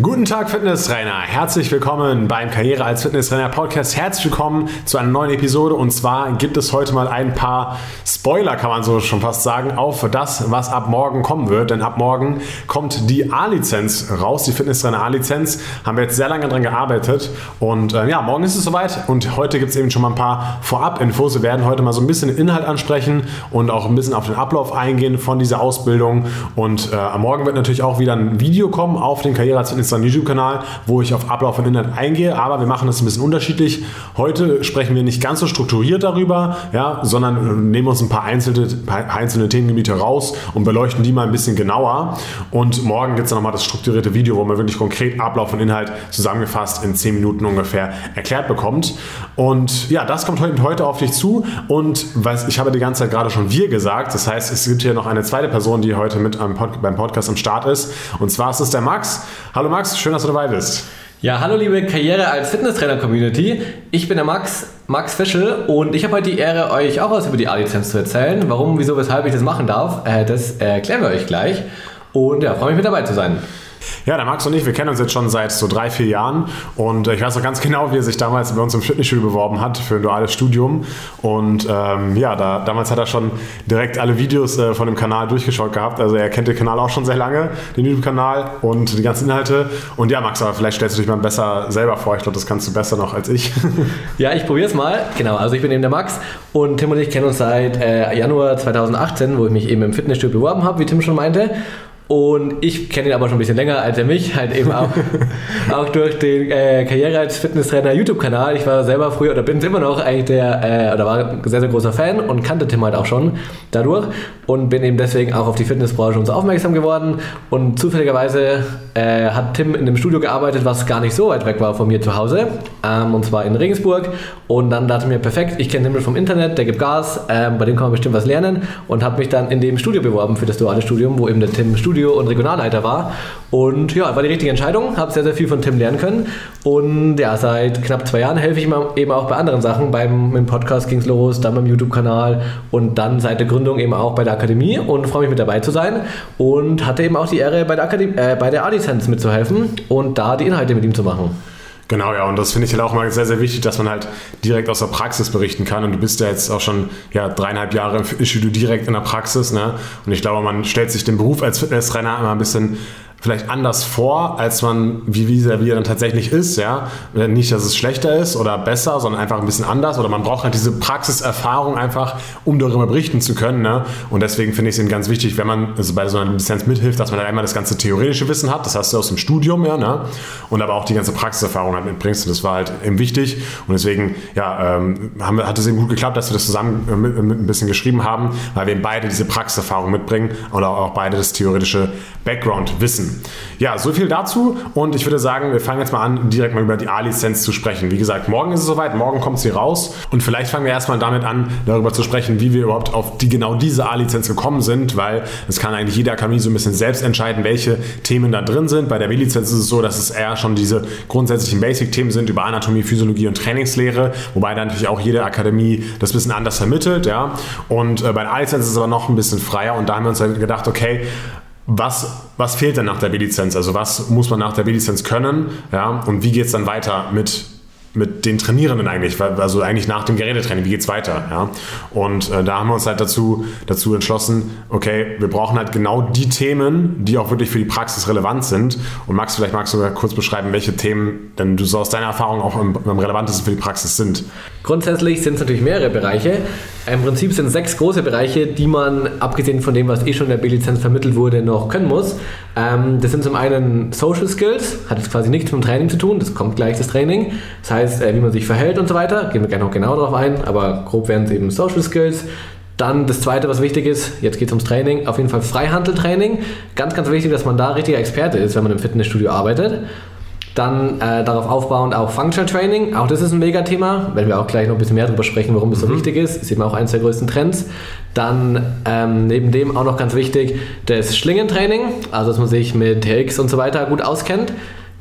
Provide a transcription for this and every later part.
Guten Tag, Fitnesstrainer. Herzlich willkommen beim Karriere als Fitnesstrainer Podcast. Herzlich willkommen zu einer neuen Episode. Und zwar gibt es heute mal ein paar Spoiler, kann man so schon fast sagen, auf das, was ab morgen kommen wird. Denn ab morgen kommt die A-Lizenz raus, die Fitnesstrainer A-Lizenz. Haben wir jetzt sehr lange dran gearbeitet. Und äh, ja, morgen ist es soweit. Und heute gibt es eben schon mal ein paar Vorab-Infos. Wir werden heute mal so ein bisschen den Inhalt ansprechen und auch ein bisschen auf den Ablauf eingehen von dieser Ausbildung. Und äh, am Morgen wird natürlich auch wieder ein Video kommen auf den Karriere als Fitnesstrainer Insta- YouTube-Kanal, wo ich auf Ablauf und Inhalt eingehe, aber wir machen das ein bisschen unterschiedlich. Heute sprechen wir nicht ganz so strukturiert darüber, ja, sondern nehmen uns ein paar einzelne, einzelne Themengebiete raus und beleuchten die mal ein bisschen genauer. Und morgen gibt es dann nochmal das strukturierte Video, wo man wirklich konkret Ablauf und Inhalt zusammengefasst in 10 Minuten ungefähr erklärt bekommt. Und ja, das kommt heute, auf dich zu. Und was, ich habe die ganze Zeit gerade schon wir gesagt. Das heißt, es gibt hier noch eine zweite Person, die heute mit beim Podcast am Start ist. Und zwar ist es der Max. Hallo Max, schön, dass du dabei bist. Ja, hallo liebe Karriere als Fitnesstrainer-Community. Ich bin der Max, Max Fischel und ich habe heute die Ehre, euch auch was über die A-Lizenz zu erzählen. Warum, wieso, weshalb ich das machen darf, äh, das erklären wir euch gleich. Und ja, freue mich mit dabei zu sein. Ja, der Max und ich, wir kennen uns jetzt schon seit so drei, vier Jahren und äh, ich weiß noch ganz genau, wie er sich damals bei uns im Fitnessstudio beworben hat für ein duales Studium. Und ähm, ja, da, damals hat er schon direkt alle Videos äh, von dem Kanal durchgeschaut gehabt. Also er kennt den Kanal auch schon sehr lange, den YouTube-Kanal und die ganzen Inhalte. Und ja, Max, aber vielleicht stellst du dich mal besser selber vor. Ich glaube, das kannst du besser noch als ich. ja, ich probiere es mal. Genau, also ich bin eben der Max und Tim und ich kennen uns seit äh, Januar 2018, wo ich mich eben im Fitnessstudio beworben habe, wie Tim schon meinte. Und ich kenne ihn aber schon ein bisschen länger als er mich, halt eben auch, auch durch den äh, Karriere als Fitnesstrainer YouTube-Kanal. Ich war selber früher oder bin immer noch eigentlich der, äh, oder war ein sehr, sehr großer Fan und kannte Tim halt auch schon dadurch und bin eben deswegen auch auf die Fitnessbranche und so aufmerksam geworden. Und zufälligerweise äh, hat Tim in einem Studio gearbeitet, was gar nicht so weit weg war von mir zu Hause, ähm, und zwar in Regensburg. Und dann dachte ich mir, perfekt, ich kenne Himmel vom Internet, der gibt Gas, ähm, bei dem kann man bestimmt was lernen und habe mich dann in dem Studio beworben für das duale Studium, wo eben der Tim Studio- und Regionalleiter war. Und ja, war die richtige Entscheidung, habe sehr, sehr viel von Tim lernen können. Und ja, seit knapp zwei Jahren helfe ich ihm eben auch bei anderen Sachen. Beim im Podcast es los, dann beim YouTube-Kanal und dann seit der Gründung eben auch bei der Akademie und freue mich mit dabei zu sein. Und hatte eben auch die Ehre, bei der, äh, bei der A-Lizenz mitzuhelfen und da die Inhalte mit ihm zu machen. Genau, ja, und das finde ich halt auch mal sehr, sehr wichtig, dass man halt direkt aus der Praxis berichten kann. Und du bist ja jetzt auch schon ja, dreieinhalb Jahre im Fitnessstudio direkt in der Praxis. Ne? Und ich glaube, man stellt sich den Beruf als Fitnesstrainer immer ein bisschen vielleicht anders vor, als man, wie, er dann tatsächlich ist, ja. Nicht, dass es schlechter ist oder besser, sondern einfach ein bisschen anders oder man braucht halt diese Praxiserfahrung einfach, um darüber berichten zu können, ne? Und deswegen finde ich es eben ganz wichtig, wenn man also bei so einer Lizenz mithilft, dass man dann einmal das ganze theoretische Wissen hat, das hast du aus dem Studium, ja, ne? Und aber auch die ganze Praxiserfahrung halt mitbringst und das war halt eben wichtig und deswegen, ja, ähm, haben wir, hat es eben gut geklappt, dass wir das zusammen äh, mit, mit ein bisschen geschrieben haben, weil wir eben beide diese Praxiserfahrung mitbringen oder auch beide das theoretische Background Ja, so viel dazu und ich würde sagen, wir fangen jetzt mal an, direkt mal über die A-Lizenz zu sprechen. Wie gesagt, morgen ist es soweit, morgen kommt sie raus und vielleicht fangen wir erstmal damit an, darüber zu sprechen, wie wir überhaupt auf die genau diese A-Lizenz gekommen sind, weil es kann eigentlich jede Akademie so ein bisschen selbst entscheiden, welche Themen da drin sind. Bei der B-Lizenz ist es so, dass es eher schon diese grundsätzlichen Basic-Themen sind über Anatomie, Physiologie und Trainingslehre, wobei dann natürlich auch jede Akademie das ein bisschen anders vermittelt, ja. Und äh, bei der A-Lizenz ist es aber noch ein bisschen freier und da haben wir uns halt gedacht, okay, was, was fehlt denn nach der B-Lizenz? Also was muss man nach der B-Lizenz können? Ja, und wie geht es dann weiter mit mit den Trainierenden eigentlich, also eigentlich nach dem Gerätetraining, wie geht es weiter? Ja? Und äh, da haben wir uns halt dazu, dazu entschlossen, okay, wir brauchen halt genau die Themen, die auch wirklich für die Praxis relevant sind. Und Max, vielleicht magst du mal kurz beschreiben, welche Themen denn du so aus deiner Erfahrung auch am, am relevantesten für die Praxis sind. Grundsätzlich sind es natürlich mehrere Bereiche. Im Prinzip sind es sechs große Bereiche, die man, abgesehen von dem, was eh schon in der B-Lizenz vermittelt wurde, noch können muss. Ähm, das sind zum einen Social Skills, hat jetzt quasi nichts mit dem Training zu tun, das kommt gleich das Training. Das heißt, äh, wie man sich verhält und so weiter, gehen wir gleich noch genau darauf ein, aber grob wären es eben Social Skills. Dann das zweite, was wichtig ist, jetzt geht es ums Training, auf jeden Fall Freihandeltraining. Ganz, ganz wichtig, dass man da richtiger Experte ist, wenn man im Fitnessstudio arbeitet. Dann äh, darauf aufbauend auch Functional Training, auch das ist ein Megathema, wenn wir auch gleich noch ein bisschen mehr darüber sprechen, warum es so mhm. wichtig ist, ist eben auch eines der größten Trends. Dann ähm, neben dem auch noch ganz wichtig das Schlingentraining, also dass man sich mit TX und so weiter gut auskennt.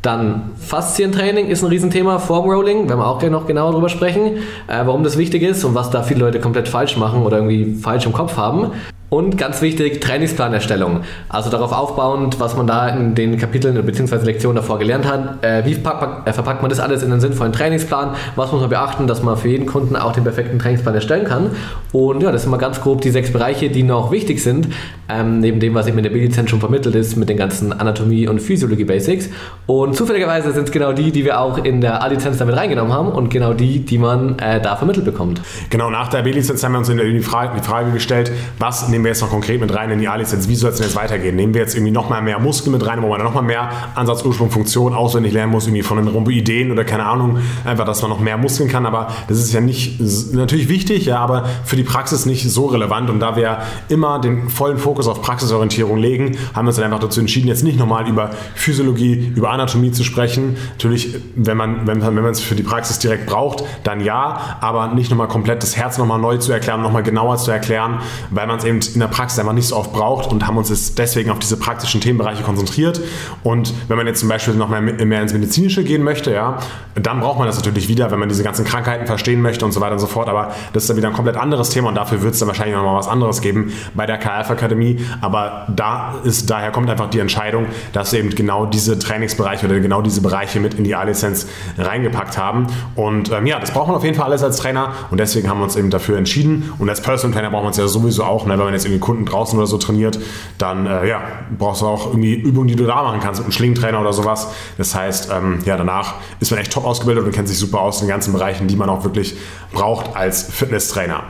Dann Faszientraining ist ein Riesenthema, Formrolling, werden wir auch gleich noch genauer darüber sprechen, äh, warum das wichtig ist und was da viele Leute komplett falsch machen oder irgendwie falsch im Kopf haben. Und ganz wichtig, Trainingsplanerstellung. Also darauf aufbauend, was man da in den Kapiteln bzw. Lektionen davor gelernt hat. Äh, wie verpackt, äh, verpackt man das alles in einen sinnvollen Trainingsplan? Was muss man beachten, dass man für jeden Kunden auch den perfekten Trainingsplan erstellen kann? Und ja, das sind mal ganz grob die sechs Bereiche, die noch wichtig sind, ähm, neben dem, was eben in der B-Lizenz schon vermittelt ist, mit den ganzen Anatomie- und Physiologie-Basics. Und zufälligerweise sind es genau die, die wir auch in der A-Lizenz damit reingenommen haben und genau die, die man äh, da vermittelt bekommt. Genau, nach der B-Lizenz haben wir uns die Frage, die Frage gestellt, was nehmen wir jetzt noch konkret mit rein in die A-Lizenz? Wie soll es denn jetzt weitergehen? Nehmen wir jetzt irgendwie nochmal mehr Muskeln mit rein, wo man nochmal mehr Ansatz, Ursprung, Funktion auswendig lernen muss, irgendwie von den Rhomboideen oder keine Ahnung, einfach, dass man noch mehr Muskeln kann. Aber das ist ja nicht, natürlich wichtig, ja, aber für die Praxis nicht so relevant. Und da wir immer den vollen Fokus auf Praxisorientierung legen, haben wir uns dann einfach dazu entschieden, jetzt nicht nochmal über Physiologie, über Anatomie zu sprechen. Natürlich, wenn man wenn, wenn man es für die Praxis direkt braucht, dann ja, aber nicht nochmal komplett das Herz nochmal neu zu erklären, nochmal genauer zu erklären, weil man es eben in der Praxis einfach nicht so oft braucht und haben uns jetzt deswegen auf diese praktischen Themenbereiche konzentriert. Und wenn man jetzt zum Beispiel noch mehr, mehr ins Medizinische gehen möchte, ja, dann braucht man das natürlich wieder, wenn man diese ganzen Krankheiten verstehen möchte und so weiter und so fort. Aber das ist dann wieder ein komplett anderes Thema und dafür wird es dann wahrscheinlich nochmal was anderes geben bei der KF-Akademie. Aber da ist, daher kommt einfach die Entscheidung, dass wir eben genau diese Trainingsbereiche oder genau diese Bereiche mit in die A-Lizenz reingepackt haben. Und ähm, ja, das braucht man auf jeden Fall alles als Trainer und deswegen haben wir uns eben dafür entschieden. Und als Personal Trainer braucht man es ja sowieso auch, ne? wenn man jetzt irgendwie Kunden draußen oder so trainiert, dann äh, ja, brauchst du auch irgendwie Übungen, die du da machen kannst mit einem Schlingentrainer oder sowas. Das heißt, ähm, ja, danach ist man echt top ausgebildet und kennt sich super aus in den ganzen Bereichen, die man auch wirklich braucht als Fitnesstrainer.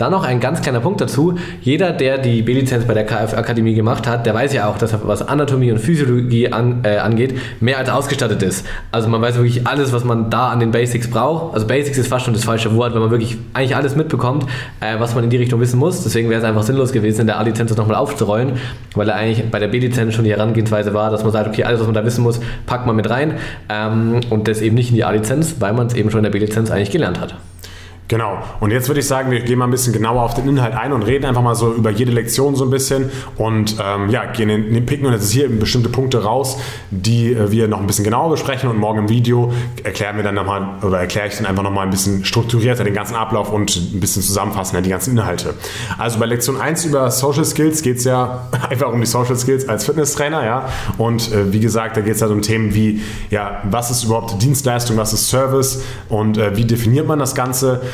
Dann noch ein ganz kleiner Punkt dazu. Jeder, der die B-Lizenz bei der KF-Akademie gemacht hat, der weiß ja auch, dass er, was Anatomie und Physiologie an, äh, angeht, mehr als ausgestattet ist. Also man weiß wirklich alles, was man da an den Basics braucht. Also Basics ist fast schon das falsche Wort, weil man wirklich eigentlich alles mitbekommt, äh, was man in die Richtung wissen muss. Deswegen wäre es einfach sinnlos gewesen, in der A-Lizenz das nochmal aufzurollen, weil er eigentlich bei der B-Lizenz schon die Herangehensweise war, dass man sagt, okay, alles, was man da wissen muss, packt man mit rein ähm, und das eben nicht in die A-Lizenz, weil man es eben schon in der B-Lizenz eigentlich gelernt hat. Genau. Und jetzt würde ich sagen, wir gehen mal ein bisschen genauer auf den Inhalt ein und reden einfach mal so über jede Lektion so ein bisschen und ähm, ja, gehen in den Picken und jetzt ist hier bestimmte Punkte raus, die äh, wir noch ein bisschen genauer besprechen und morgen im Video erklären wir dann nochmal oder erkläre ich dann einfach nochmal ein bisschen strukturierter den ganzen Ablauf und ein bisschen zusammenfassen ja, die ganzen Inhalte. Also bei Lektion 1 über Social Skills geht es ja einfach um die Social Skills als Fitnesstrainer, ja. Und äh, wie gesagt, da geht es halt um Themen wie, ja, was ist überhaupt Dienstleistung, was ist Service und äh, wie definiert man das Ganze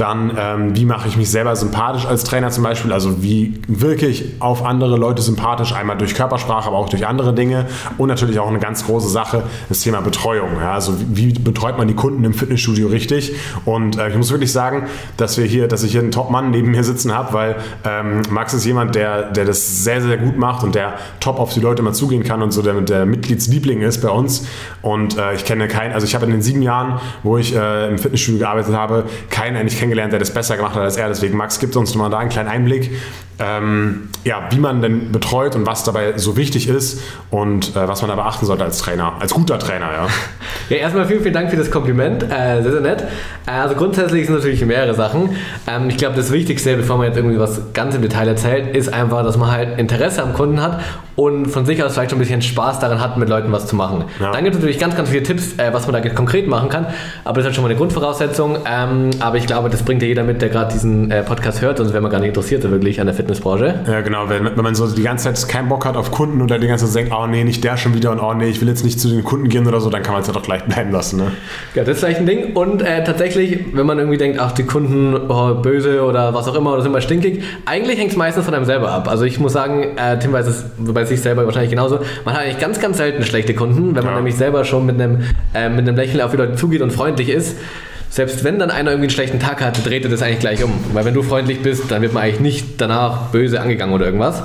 dann, ähm, wie mache ich mich selber sympathisch als Trainer zum Beispiel? Also, wie wirke ich auf andere Leute sympathisch? Einmal durch Körpersprache, aber auch durch andere Dinge. Und natürlich auch eine ganz große Sache, das Thema Betreuung. Ja? Also, wie, betreut man die Kunden im Fitnessstudio richtig? Und äh, ich muss wirklich sagen, dass wir hier, dass ich hier einen Top-Mann neben mir sitzen habe, weil ähm, Max ist jemand, der, der das sehr, sehr gut macht und der top auf die Leute mal zugehen kann und so der, der Mitgliedsliebling ist bei uns. Und äh, ich kenne keinen, also ich habe in den sieben Jahren, wo ich äh, im Fitnessstudio gearbeitet habe, keinen eigentlich kennengelernt, der das besser gemacht hat als er. Deswegen, Max, gibt uns mal da einen kleinen Einblick, ähm, ja, wie man denn betreut und was dabei so wichtig ist und äh, was man da beachten sollte als Trainer, als guter Trainer, ja. Ja, erstmal vielen, vielen Dank für das Kompliment. Äh, sehr, sehr nett. Äh, also grundsätzlich sind natürlich mehrere Sachen. Ähm, ich glaube, das Wichtigste, bevor man jetzt irgendwie was ganz im Detail erzählt, ist einfach, dass man halt Interesse am Kunden hat und von sich aus vielleicht schon ein bisschen Spaß daran hat, mit Leuten was zu machen. Ja. Dann gibt es natürlich ganz, ganz viele Tipps, äh, was man da konkret machen kann, aber das ist halt schon mal eine Grundvoraussetzung. Ähm, aber ich glaube, das bringt ja jeder mit, der gerade diesen äh, Podcast hört, sonst wäre man gar nicht interessiert wirklich an der Fitnessbranche. Ja, genau. Wenn, wenn, man so die ganze Zeit keinen Bock hat auf Kunden oder die ganze Zeit denkt, oh nee, nicht der schon wieder und oh nee, ich will jetzt nicht zu den Kunden gehen oder so, dann kann man es ja doch gleich bleiben lassen. Ne? Ja, das ist vielleicht ein Ding. Und äh, tatsächlich, wenn man irgendwie denkt, ach, die Kunden oh, böse oder was auch immer oder sind mal stinkig, eigentlich hängt es meistens von einem selber ab. Also ich muss sagen, äh, Tim weiß es bei sich selber wahrscheinlich genauso, man hat eigentlich ganz, ganz selten schlechte Kunden, wenn man ja. nämlich selber schon mit einem, äh, mit einem Lächeln auf die Leute zugeht und freundlich ist selbst wenn dann einer irgendwie einen schlechten Tag hat, dreht er das eigentlich gleich um. Weil wenn du freundlich bist, dann wird man eigentlich nicht danach böse angegangen oder irgendwas.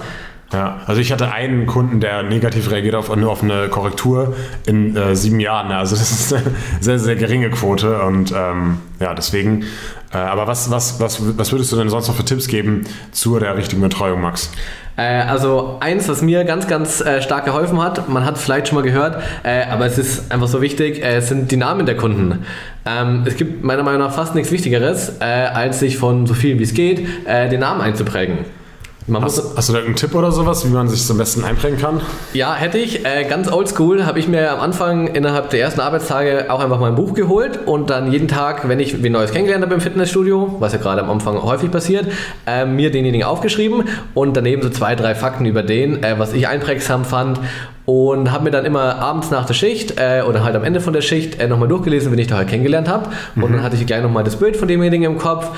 Ja, also ich hatte einen Kunden, der negativ reagiert auf, nur auf eine Korrektur in äh, sieben Jahren. Also das ist eine sehr, sehr geringe Quote und ähm, ja, deswegen. Äh, aber was, was, was, was würdest du denn sonst noch für Tipps geben zu der richtigen Betreuung, Max? Äh, also eins, was mir ganz, ganz äh, stark geholfen hat, man hat es vielleicht schon mal gehört, äh, aber es ist einfach so wichtig, äh, sind die Namen der Kunden. Ähm, es gibt meiner Meinung nach fast nichts Wichtigeres, äh, als sich von so viel wie es geht, den Namen einzuprägen. Man hast, hast, du da einen Tipp oder sowas, wie man sich am besten einprägen kann? Ja, hätte ich. Äh, ganz oldschool habe ich mir am Anfang innerhalb der ersten Arbeitstage auch einfach mal ein Buch geholt und dann jeden Tag, wenn ich wen Neues kennengelernt habe im Fitnessstudio, was ja gerade am Anfang häufig passiert, äh, mir denjenigen aufgeschrieben und daneben so zwei, drei Fakten über den, äh, was ich einprägsam fand und habe mir dann immer abends nach der Schicht äh, oder halt am Ende von der Schicht äh, nochmal durchgelesen, wenn ich da halt kennengelernt habe. Mhm. Und dann hatte ich gleich nochmal das Bild von demjenigen im Kopf.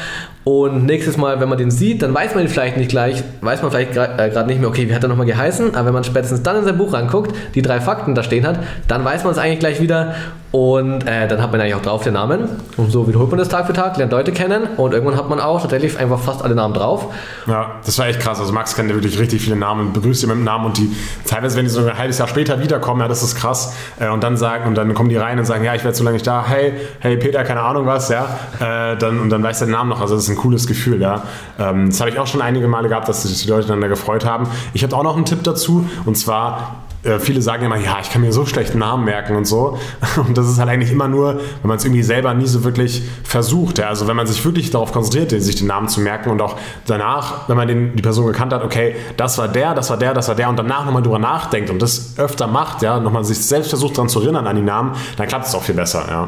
Und nächstes Mal, wenn man den sieht, dann weiß man ihn vielleicht nicht gleich, weiß man vielleicht gerade äh, nicht mehr, okay, wie hat er nochmal geheißen? Aber wenn man spätestens dann in sein Buch ranguckt, die drei Fakten da stehen hat, dann weiß man es eigentlich gleich wieder. Und äh, dann hat man eigentlich auch drauf den Namen. Und so wiederholt man das Tag für Tag, lernt Leute kennen und irgendwann hat man auch tatsächlich einfach fast alle Namen drauf. Ja, das war echt krass. Also Max kennt ja wirklich richtig viele Namen, begrüßt ihn mit dem Namen und die teilweise, wenn die so ein halbes Jahr später wiederkommen, ja, das ist krass. Äh, und dann sagen, und dann kommen die rein und sagen, ja, ich werde so lange nicht da, hey, hey Peter, keine Ahnung was, ja. Äh, dann, und dann weiß der Name noch. Also das ist ein cooles Gefühl, ja. Ähm, das habe ich auch schon einige Male gehabt, dass sich die Leute dann da gefreut haben. Ich habe auch noch einen Tipp dazu und zwar äh, viele sagen immer, ja, ich kann mir so schlecht Namen merken und so. Und das ist halt eigentlich immer nur, wenn man es irgendwie selber nie so wirklich versucht. Ja? Also wenn man sich wirklich darauf konzentriert, sich den Namen zu merken und auch danach, wenn man den, die Person gekannt hat, okay, das war der, das war der, das war der und danach nochmal drüber nachdenkt und das öfter macht, ja, nochmal sich selbst versucht daran zu erinnern an die Namen, dann klappt es auch viel besser. Ja.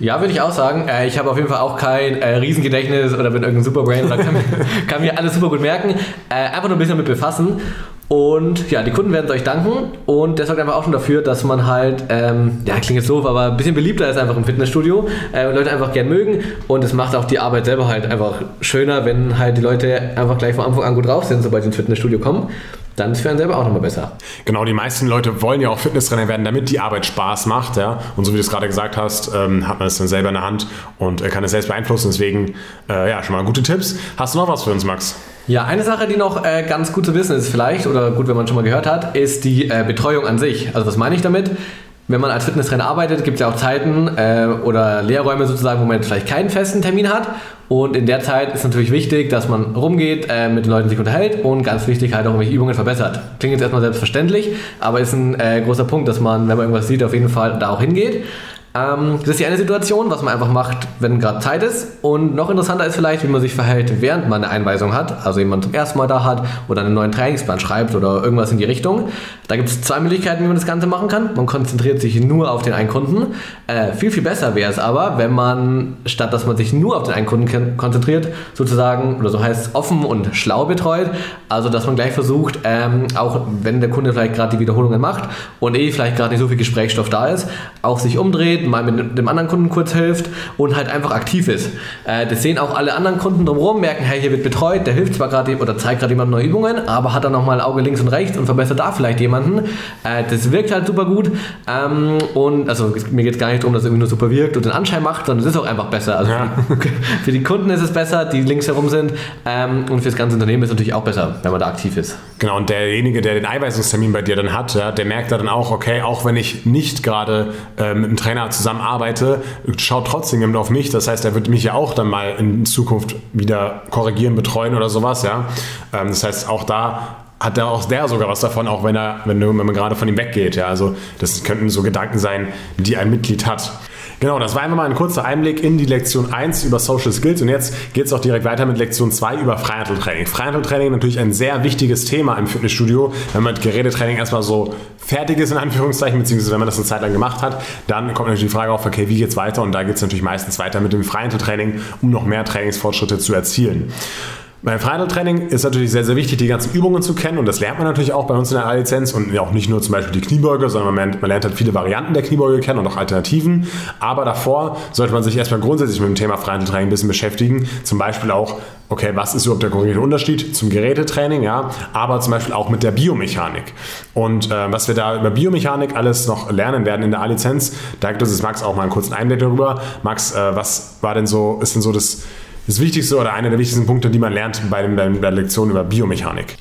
Ja, würde ich auch sagen. Äh, ich habe auf jeden Fall auch kein äh, Riesengedächtnis oder bin irgendein Superbrain oder kann, kann mir alles super gut merken. Einfach nur ein bisschen damit befassen. Und ja, die Kunden werden es euch danken und das sorgt einfach auch schon dafür, dass man halt, ähm, ja, klingt jetzt doof, aber ein bisschen beliebter ist einfach im Fitnessstudio äh, Leute einfach gern mögen und es macht auch die Arbeit selber halt einfach schöner, wenn halt die Leute einfach gleich von Anfang an gut drauf sind, sobald sie ins Fitnessstudio kommen dann ist für einen selber auch nochmal besser. Genau, die meisten Leute wollen ja auch Fitnesstrainer werden, damit die Arbeit Spaß macht. Ja? Und so wie du es gerade gesagt hast, ähm, hat man es dann selber in der Hand und äh, kann es selbst beeinflussen. Deswegen, äh, ja, schon mal gute Tipps. Hast du noch was für uns, Max? Ja, eine Sache, die noch äh, ganz gut zu wissen ist vielleicht, oder gut, wenn man schon mal gehört hat, ist die äh, Betreuung an sich. Also was meine ich damit? Wenn man als Fitnesstrainer arbeitet, gibt es ja auch Zeiten äh, oder Lehrräume sozusagen, wo man vielleicht keinen festen Termin hat. Und in der Zeit ist natürlich wichtig, dass man rumgeht, äh, mit den Leuten sich unterhält und ganz wichtig halt auch irgendwelche Übungen verbessert. Klingt jetzt erstmal selbstverständlich, aber ist ein äh, großer Punkt, dass man, wenn man irgendwas sieht, auf jeden Fall da auch hingeht. Ähm, das ist die eine Situation, was man einfach macht, wenn gerade Zeit ist. Und noch interessanter ist vielleicht, wie man sich verhält, während man eine Einweisung hat. Also jemand zum ersten Mal da hat oder einen neuen Trainingsplan schreibt oder irgendwas in die Richtung. Da gibt es zwei Möglichkeiten, wie man das Ganze machen kann. Man konzentriert sich nur auf den einen Kunden. Äh, viel, viel besser wäre es aber, wenn man, statt dass man sich nur auf den einen Kunden konzentriert, sozusagen, oder so heißt es, offen und schlau betreut. Also, dass man gleich versucht, ähm, auch wenn der Kunde vielleicht gerade die Wiederholungen macht und eh vielleicht gerade nicht so viel Gesprächsstoff da ist, auch sich umdreht, mal mit dem anderen Kunden kurz hilft und halt einfach aktiv ist. Äh, das sehen auch alle anderen Kunden drumherum, merken, hey, hier wird betreut, der hilft zwar gerade oder zeigt gerade jemand neue Übungen, aber hat dann nochmal Auge links und rechts und verbessert da vielleicht jemanden. Äh, das wirkt halt super gut ähm, und also mir geht es gar nicht darum, dass es irgendwie nur super wirkt und den Anschein macht, sondern es ist auch einfach besser. Also ja. für, die, Kunden ist es besser, die links herum sind ähm, und für das ganze Unternehmen ist es natürlich auch besser, wenn man da aktiv ist. Genau, und derjenige, der den Einweisungstermin bei dir dann hat, ja, der merkt da dann auch, okay, auch wenn ich nicht gerade äh, mit dem Trainer zusammen arbeite, schaut trotzdem jemand auf mich. Das heißt, er wird mich ja auch dann mal in Zukunft wieder korrigieren, betreuen oder sowas. Ja? Ähm, das heißt, auch da hat da auch der sogar was davon, auch wenn er, wenn, wenn man gerade von ihm weggeht. Ja? Also das könnten so Gedanken sein, die ein Mitglied hat. Genau, das war einfach mal ein kurzer Einblick in die Lektion 1 über Social Skills und jetzt geht es auch direkt weiter mit Lektion 2 über Freihandeltraining. Freihandeltraining natürlich ein sehr wichtiges Thema im Fitnessstudio. Wenn man mit Gerätetraining erstmal so fertig ist, in Anführungszeichen, beziehungsweise wenn man das eine Zeit lang gemacht hat, dann kommt natürlich die Frage auf, okay, wie geht es weiter? Und da geht es natürlich meistens weiter mit dem Freihandeltraining, um noch mehr Trainingsfortschritte zu erzielen. Beim Final-Training ist natürlich sehr, sehr wichtig, die ganzen Übungen zu kennen und das lernt man natürlich auch bei uns in der A-Lizenz und auch nicht nur zum Beispiel die Kniebeuge, sondern man lernt, man lernt halt viele Varianten der Kniebeuge kennen und auch Alternativen. Aber davor sollte man sich erstmal grundsätzlich mit dem Thema Final-Training ein bisschen beschäftigen. Zum Beispiel auch, okay, was ist überhaupt der konkrete Unterschied zum Gerätetraining, ja, aber zum Beispiel auch mit der Biomechanik. Und äh, was wir da über Biomechanik alles noch lernen werden in der A-Lizenz, da gibt es Max auch mal einen kurzen Einblick darüber. Max, äh, was war denn so, ist denn so das das Wichtigste oder einer der wichtigsten Punkte, die man lernt bei, der Lektion über Biomechanik?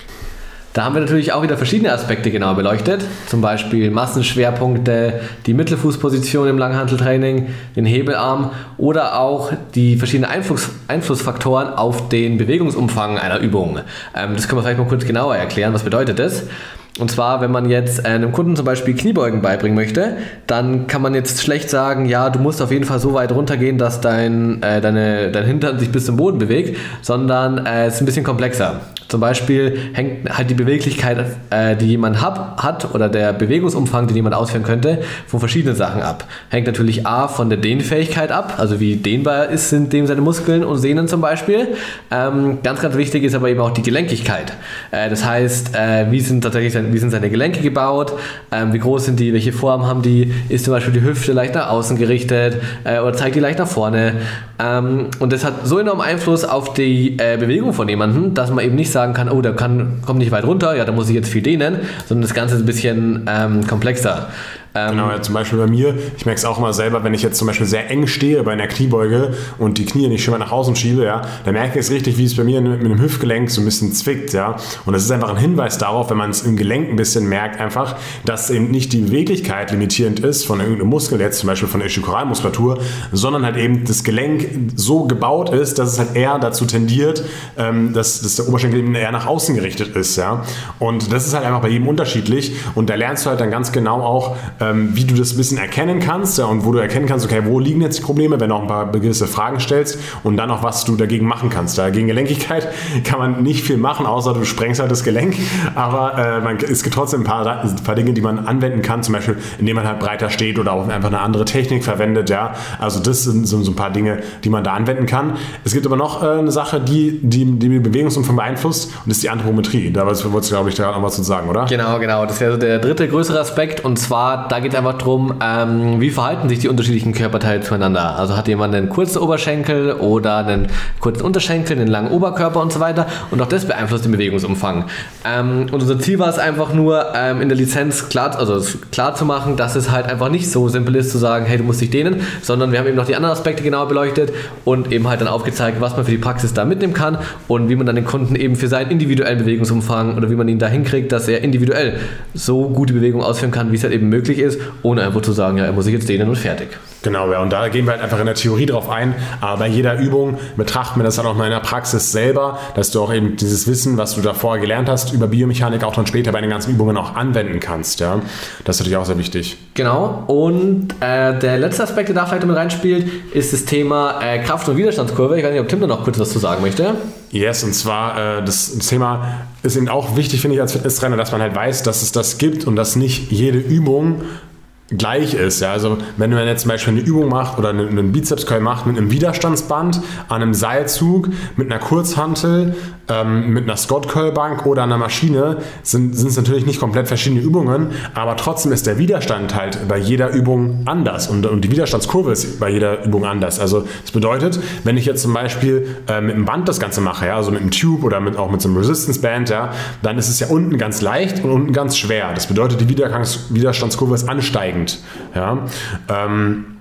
Da haben wir natürlich auch wieder verschiedene Aspekte genau beleuchtet. Zum Beispiel Massenschwerpunkte, die Mittelfußposition im Langhanteltraining, den Hebelarm oder auch die verschiedenen Einfluss, Einflussfaktoren auf den Bewegungsumfang einer Übung. Ähm, das können wir vielleicht mal kurz genauer erklären. Was bedeutet das? Und zwar, wenn man jetzt einem Kunden zum Beispiel Kniebeugen beibringen möchte, dann kann man jetzt schlecht sagen, ja, du musst auf jeden Fall so weit runtergehen, dass dein, äh, deine, dein Hintern sich bis zum Boden bewegt, sondern äh, es ist ein bisschen komplexer. Zum Beispiel hängt halt die Beweglichkeit, äh, die jemand hat oder der Bewegungsumfang, den jemand ausführen könnte, von verschiedenen Sachen ab. Hängt natürlich A von der Dehnfähigkeit ab, also wie dehnbar ist, sind dem seine Muskeln und Sehnen zum Beispiel. Ähm, ganz, ganz wichtig ist aber eben auch die Gelenkigkeit. Äh, das heißt, äh, wie sind tatsächlich seine, wie sind seine Gelenke gebaut, ähm, wie groß sind die, welche Form haben die, ist zum Beispiel die Hüfte leicht nach außen gerichtet oder zeigt die leicht nach vorne. Ähm, und das hat so enormen Einfluss auf die Bewegung von jemandem, dass man eben nicht sagen kann, oh, der kann, kommt nicht weit runter, ja, da muss ich jetzt viel dehnen, sondern das Ganze ist ein bisschen ähm, komplexer. Ähm, genau, ja, zum Beispiel bei mir, ich merke es auch immer selber, wenn ich jetzt zum Beispiel sehr eng stehe bei einer Kniebeuge und die Knie nicht schon mal nach außen schiebe, ja, dann merke ich es richtig, wie es bei mir mit dem Hüftgelenk so ein bisschen zwickt, ja. Und das ist einfach ein Hinweis darauf, wenn man es im Gelenk ein bisschen merkt, einfach, dass eben nicht die Beweglichkeit limitierend ist von irgendeinem Muskel, jetzt zum Beispiel von der Ischiokoralmuskulatur, sondern halt eben das Gelenk so gebaut ist, dass es halt eher dazu tendiert, ähm, dass, dass der Oberschenkel eben eher nach außen gerichtet ist, ja. Und das ist halt einfach bei jedem unterschiedlich und da lernst du halt dann ganz genau auch, ähm, wie du das ein bisschen erkennen kannst ja, und wo du erkennen kannst, okay, wo liegen jetzt die Probleme, wenn du auch ein paar gewisse Fragen stellst und dann auch, was du dagegen machen kannst. Da gegen Gelenkigkeit kann man nicht viel machen, außer du sprengst halt das Gelenk, aber äh, man, es gibt trotzdem ein paar, ein paar Dinge, die man anwenden kann, zum Beispiel, indem man halt breiter steht oder auch einfach eine andere Technik verwendet, ja. Also das sind so, so ein paar Dinge, die man da anwenden kann. Es gibt aber noch äh, eine Sache, die die, die Bewegungsumfang beeinflusst und das ist die Anthropometrie. Da wolltest du, glaube ich, da noch was zu sagen, oder? Genau, genau. Das wäre so der dritte größere Aspekt und zwar, da geht es einfach darum, ähm, wie verhalten sich die unterschiedlichen Körperteile zueinander. Also hat jemand einen kurzen Oberschenkel oder einen kurzen Unterschenkel, einen langen Oberkörper und so weiter. Und auch das beeinflusst den Bewegungsumfang. Ähm, und unser Ziel war es einfach nur, ähm, in der Lizenz klar, also klar zu machen, dass es halt einfach nicht so simpel ist zu sagen, hey, du musst dich dehnen, sondern wir haben eben noch die anderen Aspekte genauer beleuchtet und eben halt dann aufgezeigt, was man für die Praxis da mitnehmen kann und wie man dann den Kunden eben für seinen individuellen Bewegungsumfang oder wie man ihn da hinkriegt, dass er individuell so gute Bewegung ausführen kann, wie es halt eben möglich ist, ohne einfach zu sagen, ja, er muss sich jetzt dehnen und fertig. Genau, ja, und da gehen wir halt einfach in der Theorie drauf ein, aber bei jeder Übung betrachten wir das dann auch mal in der Praxis selber, dass du auch eben dieses Wissen, was du da vorher gelernt hast, über Biomechanik auch dann später bei den ganzen Übungen auch anwenden kannst, ja. Das ist natürlich auch sehr wichtig. Genau, und äh, der letzte Aspekt, der da vielleicht mit reinspielt, ist das Thema äh, Kraft- und Widerstandskurve. Ich weiß nicht, ob Tim da noch kurz was zu sagen möchte. Yes, und zwar äh, das, Thema ist eben auch wichtig, finde ich, als Fitnesstrainer, dass man halt weiß, dass es das gibt und dass nicht jede Übung gleich ist. Ja? Also wenn man jetzt zum Beispiel eine Übung macht oder einen Bizeps Curl macht mit einem Widerstandsband, an einem Seilzug, mit einer Kurzhantel, ähm, mit einer Scott Curl Bank oder einer Maschine, sind, es natürlich nicht komplett verschiedene Übungen, aber trotzdem ist der Widerstand halt bei jeder Übung anders und, und die Widerstandskurve ist bei jeder Übung anders. Also das bedeutet, wenn ich jetzt zum Beispiel äh, mit einem Band das Ganze mache, ja, also mit einem Tube oder mit, auch mit so einem Resistance Band, ja, dann ist es ja unten ganz leicht und unten ganz schwer. Das bedeutet, die Widerstandskurve ist ansteigend ansteigend. Ja? Ähm,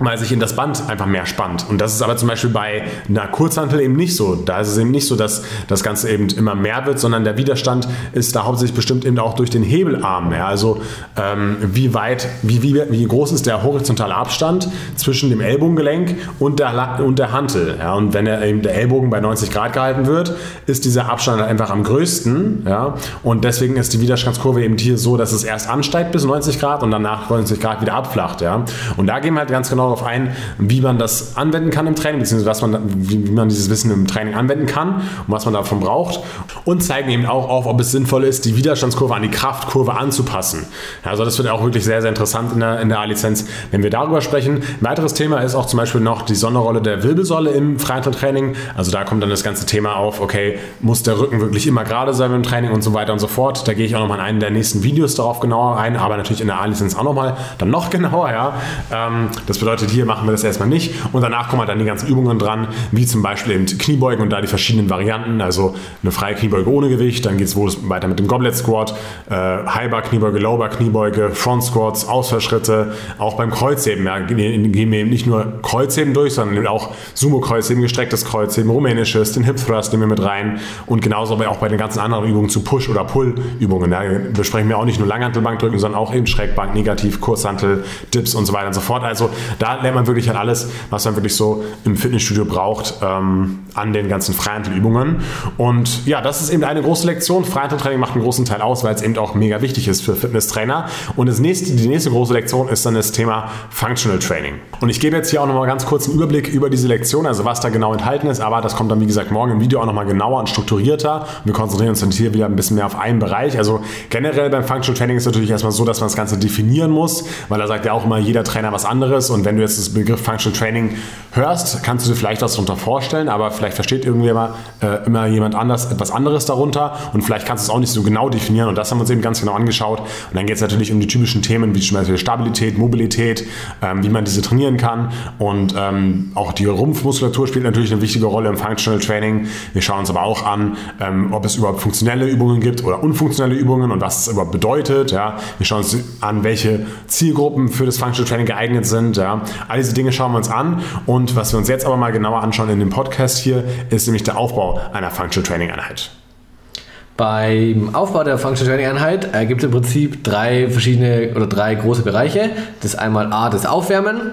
weil sich in das Band einfach mehr spannt. Und das ist aber zum Beispiel bei einer Kurzhantel eben nicht so. Da ist es eben nicht so, dass das Ganze eben immer mehr wird, sondern der Widerstand ist da hauptsächlich bestimmt eben auch durch den Hebelarm. Ja, also ähm, wie weit, wie, wie, wie groß ist der horizontale Abstand zwischen dem Ellbogengelenk und der, und der Hantel. Ja, und wenn der, eben der Ellbogen bei 90 Grad gehalten wird, ist dieser Abstand einfach am größten. Ja, und deswegen ist die Widerstandskurve eben hier so, dass es erst ansteigt bis 90 Grad und danach 90 Grad wieder abflacht. Ja, und da gehen wir halt ganz genau darauf ein, wie man das anwenden kann im Training, beziehungsweise was man, wie, man dieses Wissen im Training anwenden kann und was man davon braucht. Und zeigen eben auch auf, ob es sinnvoll ist, die Widerstandskurve an die Kraftkurve anzupassen. Also das wird auch wirklich sehr, sehr interessant in der, in der A-Lizenz, wenn wir darüber sprechen. Ein weiteres Thema ist auch zum Beispiel noch die Sonderrolle der Wirbelsäule im Freihandeltraining. Also da kommt dann das ganze Thema auf, okay, muss der Rücken wirklich immer gerade sein im Training und so weiter und so fort. Da gehe ich auch nochmal in einen der nächsten Videos darauf genauer ein, aber natürlich in der A-Lizenz auch nochmal, dann noch genauer, ja. Ähm, das bedeutet, bedeutet, hier machen wir das erstmal nicht. Und danach kommen halt dann die ganzen Übungen dran, wie zum Beispiel eben Kniebeugen und da die verschiedenen Varianten. Also eine freie Kniebeuge ohne Gewicht, dann geht es wohl weiter mit dem Goblet Squat, äh, Highbar Kniebeuge, Lowbar Kniebeuge, Front Squats, Ausfallschritte. Auch beim Kreuzheben ja, gehen wir eben nicht nur Kreuzheben durch, sondern auch Sumo-Kreuzheben, gestrecktes Kreuzheben, rumänisches, den Hip Thrust nehmen wir mit rein und genauso aber auch bei den ganzen anderen Übungen zu Push- oder Pull-Übungen. Ja, besprechen wir auch nicht nur Langhantelbank drücken, sondern auch eben Schrägbank, Negativ, Kurzhantel, Dips und so weiter und so fort. Also Da lernt man wirklich halt alles, was man wirklich so im Fitnessstudio braucht, ähm, an den ganzen Freihandelübungen. Und ja, das ist eben eine große Lektion. Freihandeltraining macht einen großen Teil aus, weil es eben auch mega wichtig ist für Fitnesstrainer. Und das nächste, die nächste große Lektion ist dann das Thema Functional Training. Und ich gebe jetzt hier auch nochmal ganz kurz einen Überblick über diese Lektion, also was da genau enthalten ist, aber das kommt dann, wie gesagt, morgen im Video auch nochmal genauer und strukturierter. Wir konzentrieren uns dann hier wieder ein bisschen mehr auf einen Bereich. Also generell beim Functional Training ist es natürlich erstmal so, dass man das Ganze definieren muss, weil da sagt ja auch immer jeder Trainer was anderes. Und wenn du jetzt das Begriff Functional Training hörst, kannst du dir vielleicht was darunter vorstellen, aber vielleicht versteht irgendwie immer, äh, immer jemand anders etwas anderes darunter und vielleicht kannst du es auch nicht so genau definieren. Und das haben wir uns eben ganz genau angeschaut. Und dann geht es natürlich um die typischen Themen wie zum Beispiel Stabilität, Mobilität, ähm, wie man diese trainieren kann. Und ähm, auch die Rumpfmuskulatur spielt natürlich eine wichtige Rolle im Functional Training. Wir schauen uns aber auch an, ähm, ob es überhaupt funktionelle Übungen gibt oder unfunktionelle Übungen und was es überhaupt bedeutet. Ja. Wir schauen uns an, welche Zielgruppen für das Functional Training geeignet sind. Ja. All diese Dinge schauen wir uns an. Und was wir uns jetzt aber mal genauer anschauen in dem Podcast hier, ist nämlich der Aufbau einer Functional Training Einheit. Beim Aufbau der Functional Training Einheit äh, gibt es im Prinzip drei verschiedene oder drei große Bereiche. Das ist einmal A, das Aufwärmen,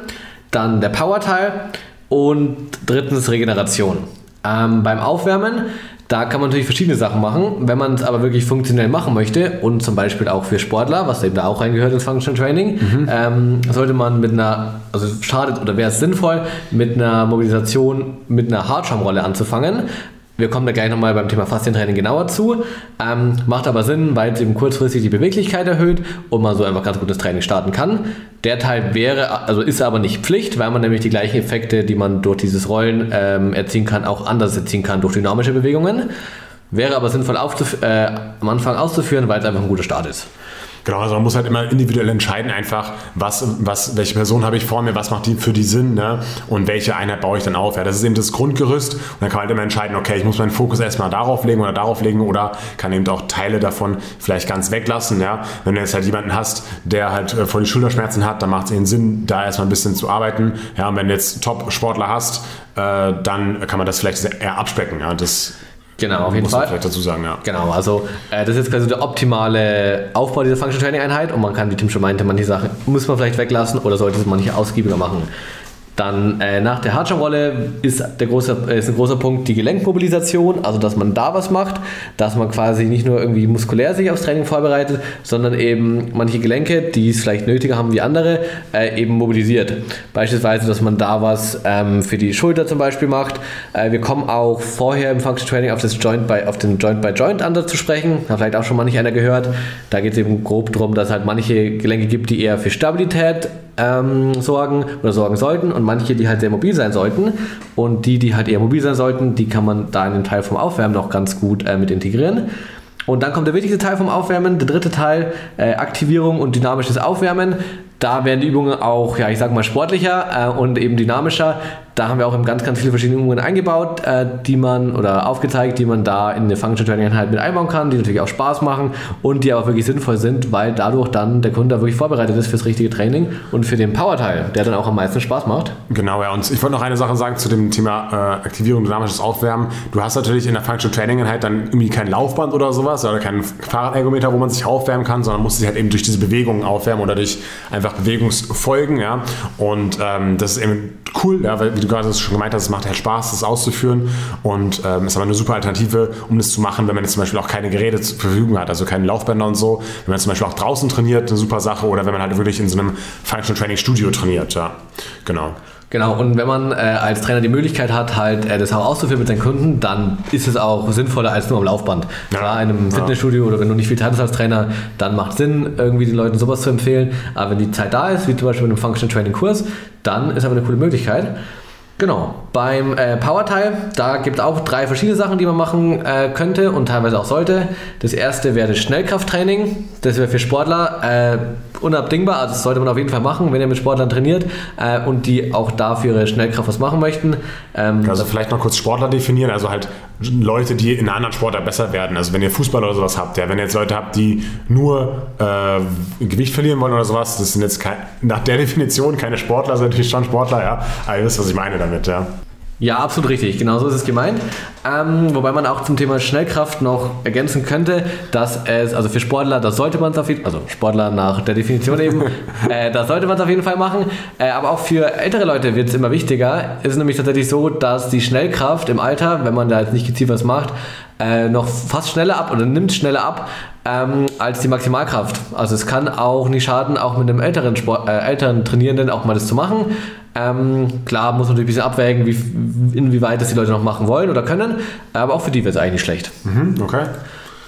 dann der Power-Teil und drittens Regeneration. Ähm, beim Aufwärmen, da kann man natürlich verschiedene Sachen machen. Wenn man es aber wirklich funktionell machen möchte und zum Beispiel auch für Sportler, was eben da auch reingehört ins Functional Training, mhm. ähm, sollte man mit einer, also schadet oder wäre es sinnvoll, mit einer Mobilisation mit einer Hartschaumrolle anzufangen. Wir kommen da gleich nochmal beim Thema Faszientraining genauer zu. Ähm, macht aber Sinn, weil es eben kurzfristig die Beweglichkeit erhöht und man so einfach ganz gutes Training starten kann. Der Teil wäre, also ist aber nicht Pflicht, weil man nämlich die gleichen Effekte, die man durch dieses Rollen ähm, erzielen kann, auch anders erzielen kann durch dynamische Bewegungen. Wäre aber sinnvoll äh, am Anfang auszuführen, weil es einfach ein guter Start ist. Genau, also man muss halt immer individuell entscheiden, einfach, was, was, welche Person habe ich vor mir, was macht die für die Sinn ne? und welche Einheit baue ich dann auf. Ja, das ist eben das Grundgerüst und dann kann man halt immer entscheiden, okay, ich muss meinen Fokus erstmal darauf legen oder darauf legen oder kann eben auch Teile davon vielleicht ganz weglassen. Ja? Wenn du jetzt halt jemanden hast, der halt äh, voll die Schulterschmerzen hat, dann macht es eben Sinn, da erstmal ein bisschen zu arbeiten. Ja, und wenn du jetzt Top-Sportler hast, äh, dann kann man das vielleicht eher abspecken. Ja? Das Genau, auf jeden Muss Fall. vielleicht dazu sagen, ja. Genau, also äh, das ist jetzt quasi der optimale Aufbau dieser Function Training Einheit und man kann, wie Tim schon meinte, manche Sachen muss man vielleicht weglassen oder sollte es manche ausgiebiger machen. Dann äh, nach der Hardshot-Rolle ist, der große, äh, ist ein großer Punkt die Gelenkmobilisation, also dass man da was macht, dass man quasi nicht nur irgendwie muskulär sich aufs Training vorbereitet, sondern eben manche Gelenke, die es vielleicht nötiger haben wie andere, äh, eben mobilisiert. Beispielsweise, dass man da was ähm, für die Schulter zum Beispiel macht. Äh, wir kommen auch vorher im Function Training auf, das Joint by, auf den Joint-by-Joint-Ansatz zu sprechen. Hat vielleicht auch schon mal nicht einer gehört. Da geht es eben grob darum, dass es halt manche Gelenke gibt, die eher für Stabilität ähm, sorgen oder sorgen sollten und manche, die halt sehr mobil sein sollten. Und die, die halt eher mobil sein sollten, die kann man da in den Teil vom Aufwärmen noch ganz gut äh, mit integrieren. Und dann kommt der wichtigste Teil vom Aufwärmen, der dritte Teil, äh, Aktivierung und dynamisches Aufwärmen. Da werden die Übungen auch, ja, ich sag mal, sportlicher äh, und eben dynamischer. Da haben wir auch ganz, ganz viele verschiedene Übungen eingebaut, äh, die man oder aufgezeigt, die man da in eine Function Training Einheit mit einbauen kann, die natürlich auch Spaß machen und die auch wirklich sinnvoll sind, weil dadurch dann der Kunde wirklich vorbereitet ist fürs richtige Training und für den Power-Teil, der dann auch am meisten Spaß macht. Genau, ja. Und ich wollte noch eine Sache sagen zu dem Thema äh, Aktivierung, dynamisches Aufwärmen. Du hast natürlich in der Function Training Einheit dann irgendwie kein Laufband oder sowas oder keinen Fahrradergometer, wo man sich aufwärmen kann, sondern muss sich halt eben durch diese Bewegungen aufwärmen oder durch einfach Bewegungsfolgen, ja. Und ähm, das ist eben cool, ja, weil wie du du gerade schon gemeint hast, es macht halt Spaß, das auszuführen und ähm, ist aber eine super Alternative, um das zu machen, wenn man jetzt zum Beispiel auch keine Geräte zur Verfügung hat, also keine Laufbänder und so. Wenn man zum Beispiel auch draußen trainiert, eine super Sache oder wenn man halt wirklich in so einem Functional Training Studio trainiert, ja, genau. Genau, und wenn man äh, als Trainer die Möglichkeit hat, halt äh, das auch auszuführen mit seinen Kunden, dann ist es auch sinnvoller als nur am Laufband. Ja. Klar, in einem Fitnessstudio ja. oder wenn du nicht viel Zeit hast als Trainer, dann macht Sinn, irgendwie den Leuten sowas zu empfehlen. Aber wenn die Zeit da ist, wie zum Beispiel mit einem Functional Training Kurs, dann ist aber eine coole Möglichkeit. Genau. Beim äh, Power-Teil, da gibt es auch drei verschiedene Sachen, die man machen äh, könnte und teilweise auch sollte. Das erste wäre das Schnellkrafttraining. Das wäre für Sportler äh, unabdingbar. Also das sollte man auf jeden Fall machen, wenn ihr mit Sportlern trainiert äh, und die auch dafür ihre Schnellkraft was machen möchten. Ähm, also vielleicht noch kurz Sportler definieren. Also halt Leute, die in anderen Sportart besser werden. Also wenn ihr Fußball oder sowas habt, ja, wenn ihr jetzt Leute habt, die nur äh, Gewicht verlieren wollen oder sowas, das sind jetzt kein, nach der Definition keine Sportler, sind natürlich schon Sportler, ja. Aber ihr wisst, was ich meine damit, ja. Ja, absolut richtig. Genau so ist es gemeint. Ähm, wobei man auch zum Thema Schnellkraft noch ergänzen könnte, dass es, also für Sportler, das sollte man es auf jeden Fall, also Sportler nach der Definition eben, äh, das sollte man es auf jeden Fall machen. Äh, aber auch für ältere Leute wird es immer wichtiger. Es ist nämlich tatsächlich so, dass die Schnellkraft im Alter, wenn man da jetzt nicht gezielt was macht, äh, noch fast schneller ab oder nimmt schneller ab ähm, als die Maximalkraft. Also es kann auch nicht schaden, auch mit einem älteren, Sport, äh, älteren Trainierenden auch mal das zu machen. Ähm, klar muss man natürlich ein bisschen abwägen, wie, inwieweit das die Leute noch machen wollen oder können, aber auch für die wäre es eigentlich nicht schlecht. Mhm, okay.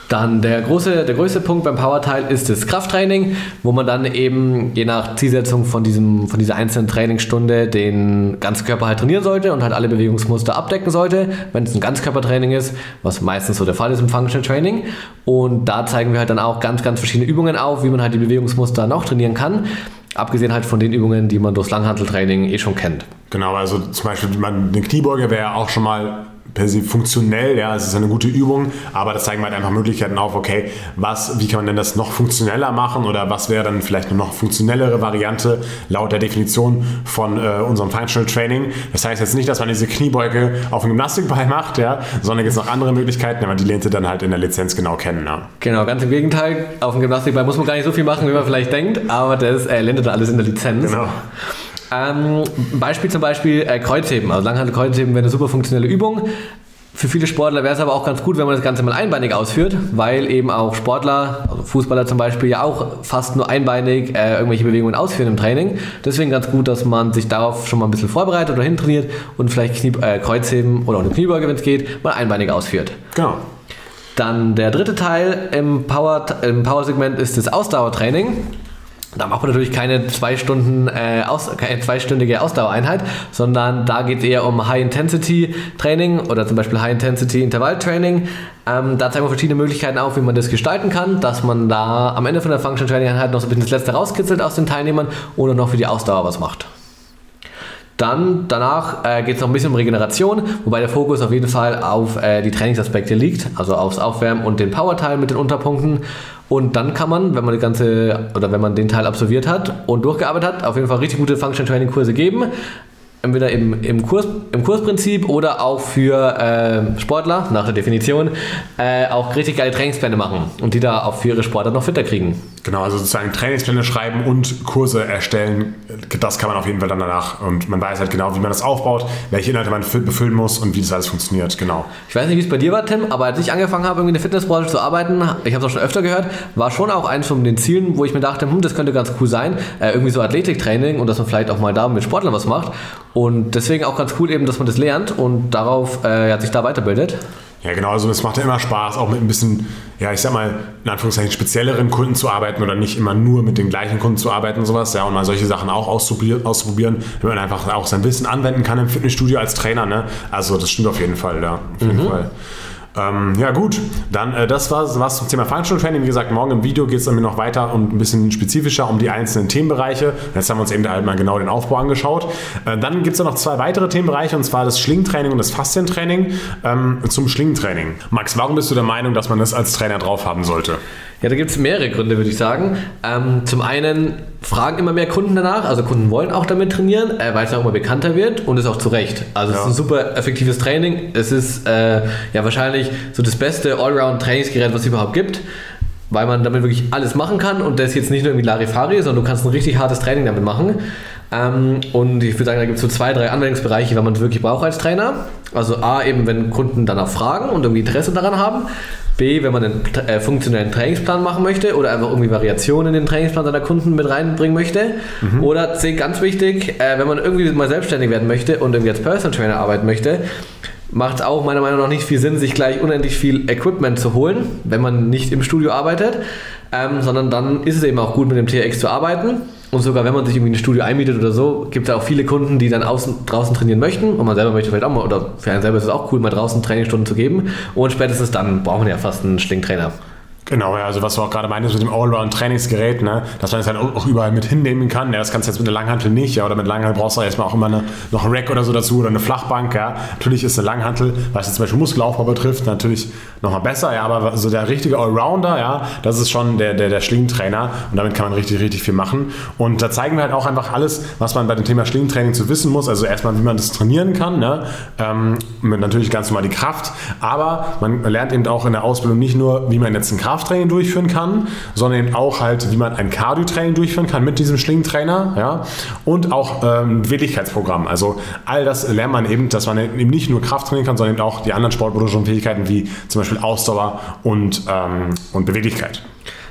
Dann der, große, der größte Punkt beim Powerteil ist das Krafttraining, wo man dann eben je nach Zielsetzung von, diesem, von dieser einzelnen Trainingsstunde den ganzen Körper halt trainieren sollte und halt alle Bewegungsmuster abdecken sollte, wenn es ein Ganzkörpertraining ist, was meistens so der Fall ist im Functional Training. Und da zeigen wir halt dann auch ganz, ganz verschiedene Übungen auf, wie man halt die Bewegungsmuster noch trainieren kann. Abgesehen halt von den Übungen, die man durchs Langhanteltraining eh schon kennt. Genau, also zum Beispiel man, den Kniebeuger wäre ja auch schon mal per se funktionell, ja, es ist eine gute Übung, aber das zeigen halt einfach Möglichkeiten auf, okay, was, wie kann man denn das noch funktioneller machen oder was wäre dann vielleicht eine noch funktionellere Variante laut der Definition von äh, unserem Functional Training. Das heißt jetzt nicht, dass man diese Kniebeuge auf dem Gymnastikball macht, ja, sondern gibt es noch andere Möglichkeiten, aber die lernt ihr dann halt in der Lizenz genau kennen. Ja. Genau, ganz im Gegenteil, auf dem Gymnastikball muss man gar nicht so viel machen, wie man vielleicht denkt, aber das äh, lernt ihr alles in der Lizenz. Genau. Ähm, Beispiel zum Beispiel äh, Kreuzheben. Also Langhantel-Kreuzheben wäre eine super funktionelle Übung. Für viele Sportler wäre es aber auch ganz gut, wenn man das Ganze mal einbeinig ausführt, weil eben auch Sportler, also Fußballer zum Beispiel, ja auch fast nur einbeinig äh, irgendwelche Bewegungen ausführen im Training. Deswegen ganz gut, dass man sich darauf schon mal ein bisschen vorbereitet oder hintrainiert und vielleicht Knie, äh, Kreuzheben oder auch eine Kniebeuge, wenn es geht, mal einbeinig ausführt. Genau. Dann der dritte Teil im Power-Segment im Power ist das Ausdauertraining. Da macht man natürlich keine, zwei Stunden, äh, aus, keine zweistündige Ausdauereinheit, sondern da geht es eher um High-Intensity-Training oder zum Beispiel High-Intensity-Intervall-Training. Ähm, da zeigen wir verschiedene Möglichkeiten auf, wie man das gestalten kann, dass man da am Ende von der Function-Training-Einheit noch so ein bisschen das Letzte rauskitzelt aus den Teilnehmern oder noch für die Ausdauer was macht. Dann danach äh, geht es noch ein bisschen um Regeneration, wobei der Fokus auf jeden Fall auf äh, die Trainingsaspekte liegt, also aufs Aufwärmen und den Powerteil mit den Unterpunkten. Und dann kann man, wenn man die ganze oder wenn man den Teil absolviert hat und durchgearbeitet hat, auf jeden Fall richtig gute Function Training Kurse geben entweder im, im, Kurs, im Kursprinzip oder auch für äh, Sportler, nach der Definition, äh, auch richtig geile Trainingspläne machen und die da auch für ihre Sportler noch fitter kriegen. Genau, also sozusagen Trainingspläne schreiben und Kurse erstellen, das kann man auf jeden Fall dann danach und man weiß halt genau, wie man das aufbaut, welche Inhalte man befüllen muss und wie das alles funktioniert, genau. Ich weiß nicht, wie es bei dir war, Tim, aber als ich angefangen habe, irgendwie in der Fitnessbranche zu arbeiten, ich habe es auch schon öfter gehört, war schon auch eins von den Zielen, wo ich mir dachte, hm, das könnte ganz cool sein, äh, irgendwie so Athletiktraining und dass man vielleicht auch mal da mit Sportlern was macht und deswegen auch ganz cool eben, dass man das lernt und darauf äh, sich da weiterbildet. Ja, genau, also es macht ja immer Spaß, auch mit ein bisschen, ja, ich sag mal, in Anführungszeichen spezielleren Kunden zu arbeiten oder nicht immer nur mit den gleichen Kunden zu arbeiten und sowas, ja, und mal solche Sachen auch auszuprobieren, auszuprobieren wenn man einfach auch sein Wissen anwenden kann im Fitnessstudio als Trainer, ne? Also das stimmt auf jeden Fall, ja, auf jeden mhm. Fall. Ähm, ja gut, dann äh, das war was zum Thema Functional Training. Wie gesagt, morgen im Video geht es dann noch weiter und ein bisschen spezifischer um die einzelnen Themenbereiche. Jetzt haben wir uns eben halt mal genau den Aufbau angeschaut. Äh, dann gibt es noch zwei weitere Themenbereiche und zwar das Schlingentraining und das Faszientraining. Ähm, zum Schlingentraining. Max, warum bist du der Meinung, dass man das als Trainer drauf haben sollte? Ja, da gibt es mehrere Gründe, würde ich sagen. Ähm, zum einen fragen immer mehr Kunden danach, also Kunden wollen auch damit trainieren, äh, weil es auch immer bekannter wird und ist auch zu Recht. Also ja. es ist ein super effektives Training. Es ist äh, ja wahrscheinlich so das beste Allround-Trainingsgerät, was es überhaupt gibt weil man damit wirklich alles machen kann und das jetzt nicht nur irgendwie Larifari, sondern du kannst ein richtig hartes Training damit machen. Ähm, und ich würde sagen, da gibt es so zwei, drei Anwendungsbereiche, wenn man es wirklich braucht als Trainer. Also A, eben wenn Kunden danach fragen und irgendwie Interesse daran haben. B, wenn man einen äh, funktionellen Trainingsplan machen möchte oder einfach irgendwie Variationen in den Trainingsplan seiner Kunden mit reinbringen möchte. Mhm. Oder C, ganz wichtig, äh, wenn man irgendwie mal selbstständig werden möchte und irgendwie als Personal Trainer arbeiten möchte, macht es auch meiner Meinung nach nicht viel Sinn, sich gleich unendlich viel Equipment zu holen, wenn man nicht im Studio arbeitet, ähm, sondern dann ist es eben auch gut, mit dem TRX zu arbeiten und sogar wenn man sich irgendwie ein Studio einmietet oder so, gibt es auch viele Kunden, die dann außen, draußen trainieren möchten. Und man selber möchte vielleicht auch mal, oder für einen selber ist es auch cool, mal draußen Trainingsstunden zu geben. Und spätestens dann braucht man ja fast einen Schlingtrainer. Genau, ja, also was du auch gerade meintest mit dem Allround-Trainingsgerät, ne, dass man es halt auch überall mit hinnehmen kann. Ja, das kannst du jetzt mit der Langhantel nicht, ja, oder mit Langhantel brauchst du erstmal auch immer eine, noch ein Rack oder so dazu oder eine Flachbank, ja. Natürlich ist eine Langhantel, was jetzt zum Beispiel Muskelaufbau betrifft, natürlich nochmal besser, ja, aber so der richtige Allrounder, ja, das ist schon der, der, der Schlingentrainer und damit kann man richtig, richtig viel machen. Und da zeigen wir halt auch einfach alles, was man bei dem Thema Schlingentraining zu wissen muss. Also erstmal, wie man das trainieren kann, ne? Ähm, natürlich ganz normal die Kraft, aber man lernt eben auch in der Ausbildung nicht nur, wie man jetzt ein Kraft Krafttraining durchführen kann, sondern eben auch halt, wie man ein Cardio-Training durchführen kann mit diesem Schlingentrainer, ja, und auch ähm, Beweglichkeitsprogramm. Also all das lernt man eben, dass man eben nicht nur Kraft trainieren kann, sondern eben auch die anderen sportproduktionen Fähigkeiten wie zum Beispiel Ausdauer und, ähm, und Beweglichkeit.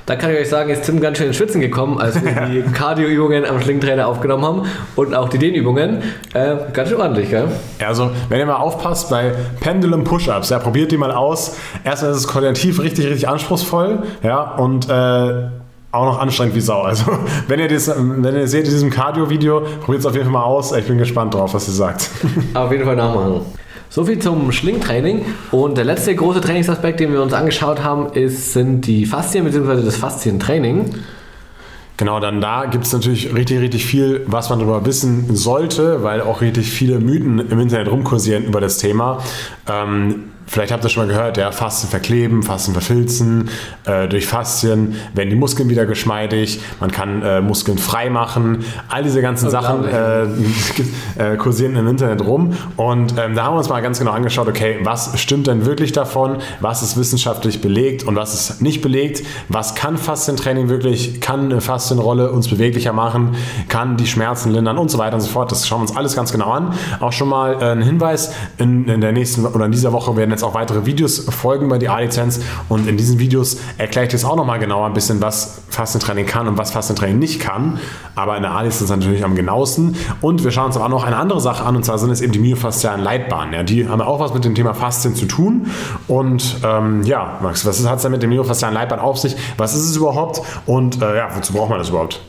Da kann ich euch sagen, ist Tim ganz schön ins Schwitzen gekommen, als wir die Cardio-Übungen am Schlingentrainer aufgenommen haben und auch die Dehnübungen. Äh, ganz schön ordentlich, gell? Ja, also wenn ihr mal aufpasst bei Pendulum Push-Ups, ja, probiert die mal aus. Erstmal ist es koordinativ richtig, richtig anspruchsvoll, ja, und äh, auch noch anstrengend wie Sau. Also, wenn ihr, das, wenn ihr seht in diesem Cardio-Video, probiert es auf jeden Fall mal aus. Ich bin gespannt drauf, was ihr sagt. Auf jeden Fall nachmachen. So viel zum Schlingtraining. Und der letzte große Trainingsaspekt, den wir uns angeschaut haben, ist, sind die Faszien bzw. das Faszientraining. Genau, dann da gibt es natürlich richtig, richtig viel, was man darüber wissen sollte, weil auch richtig viele Mythen im Internet rumkursieren über das Thema. Ähm, Vielleicht habt ihr schon mal gehört, ja, Faszien verkleben, Faszien verfilzen, äh, durch Faszien werden die Muskeln wieder geschmeidig, man kann äh, Muskeln frei machen, all diese ganzen Sachen äh, äh, kursieren im Internet rum. Und ähm, da haben wir uns mal ganz genau angeschaut, okay, was stimmt denn wirklich davon, was ist wissenschaftlich belegt und was ist nicht belegt, was kann Faszientraining wirklich, kann eine Faszienrolle uns beweglicher machen, kann die Schmerzen lindern und so weiter und so fort, das schauen wir uns alles ganz genau an. Auch schon mal äh, ein Hinweis, in, in der nächsten oder in dieser Woche werden jetzt auch weitere Videos folgen über die A-Lizenz und in diesen Videos erkläre ich jetzt auch nochmal genauer ein bisschen, was Fastentraining kann und was Fastentraining nicht kann. Aber in der A-Lizenz natürlich am genauesten. Und wir schauen uns auch noch eine andere Sache an und zwar sind es eben die myofaszialen Leitbahnen. Ja, die haben auch was mit dem Thema Faszien zu tun. Und ähm, ja, Max, was hat es denn mit dem myofaszialen Leitbahn auf sich? Was ist es überhaupt? Und äh, ja, wozu braucht man das überhaupt?